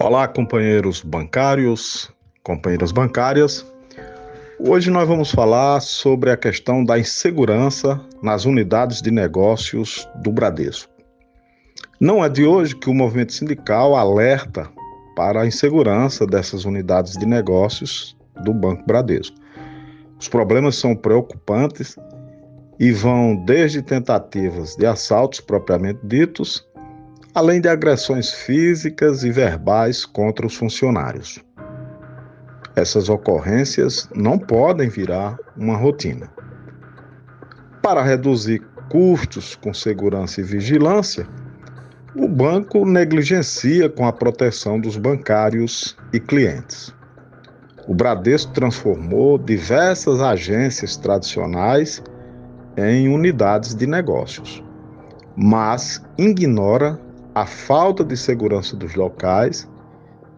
Olá, companheiros bancários, companheiras bancárias. Hoje nós vamos falar sobre a questão da insegurança nas unidades de negócios do Bradesco. Não é de hoje que o movimento sindical alerta para a insegurança dessas unidades de negócios do Banco Bradesco. Os problemas são preocupantes e vão desde tentativas de assaltos propriamente ditos além de agressões físicas e verbais contra os funcionários. Essas ocorrências não podem virar uma rotina. Para reduzir custos com segurança e vigilância, o banco negligencia com a proteção dos bancários e clientes. O Bradesco transformou diversas agências tradicionais em unidades de negócios, mas ignora a falta de segurança dos locais,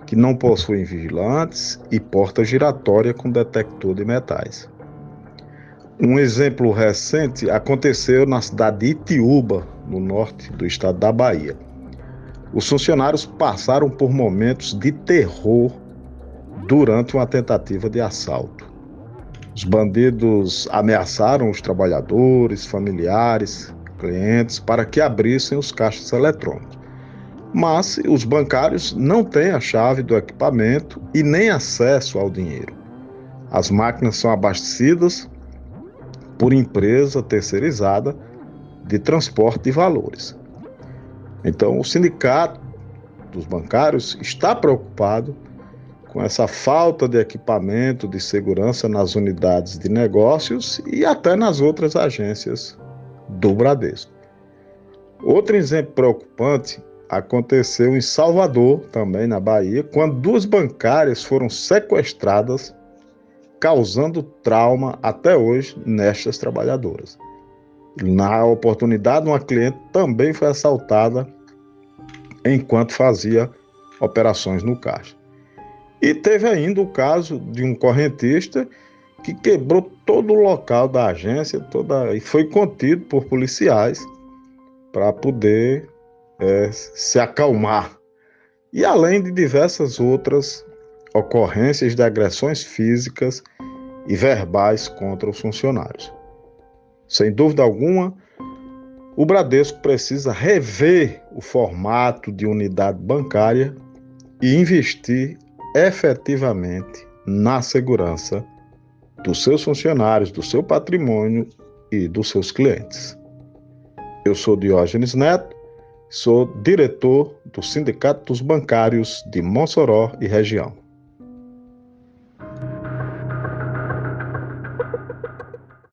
que não possuem vigilantes e porta giratória com detector de metais. Um exemplo recente aconteceu na cidade de Itiúba, no norte do estado da Bahia. Os funcionários passaram por momentos de terror durante uma tentativa de assalto. Os bandidos ameaçaram os trabalhadores, familiares, clientes para que abrissem os caixas eletrônicos mas os bancários não têm a chave do equipamento e nem acesso ao dinheiro. As máquinas são abastecidas por empresa terceirizada de transporte de valores. Então, o sindicato dos bancários está preocupado com essa falta de equipamento de segurança nas unidades de negócios e até nas outras agências do Bradesco. Outro exemplo preocupante aconteceu em Salvador, também na Bahia, quando duas bancárias foram sequestradas, causando trauma até hoje nestas trabalhadoras. Na oportunidade, uma cliente também foi assaltada enquanto fazia operações no caixa. E teve ainda o caso de um correntista que quebrou todo o local da agência toda, e foi contido por policiais para poder é, se acalmar. E além de diversas outras ocorrências de agressões físicas e verbais contra os funcionários. Sem dúvida alguma, o Bradesco precisa rever o formato de unidade bancária e investir efetivamente na segurança dos seus funcionários, do seu patrimônio e dos seus clientes. Eu sou Diógenes Neto Sou diretor do Sindicato dos Bancários de Mossoró e região.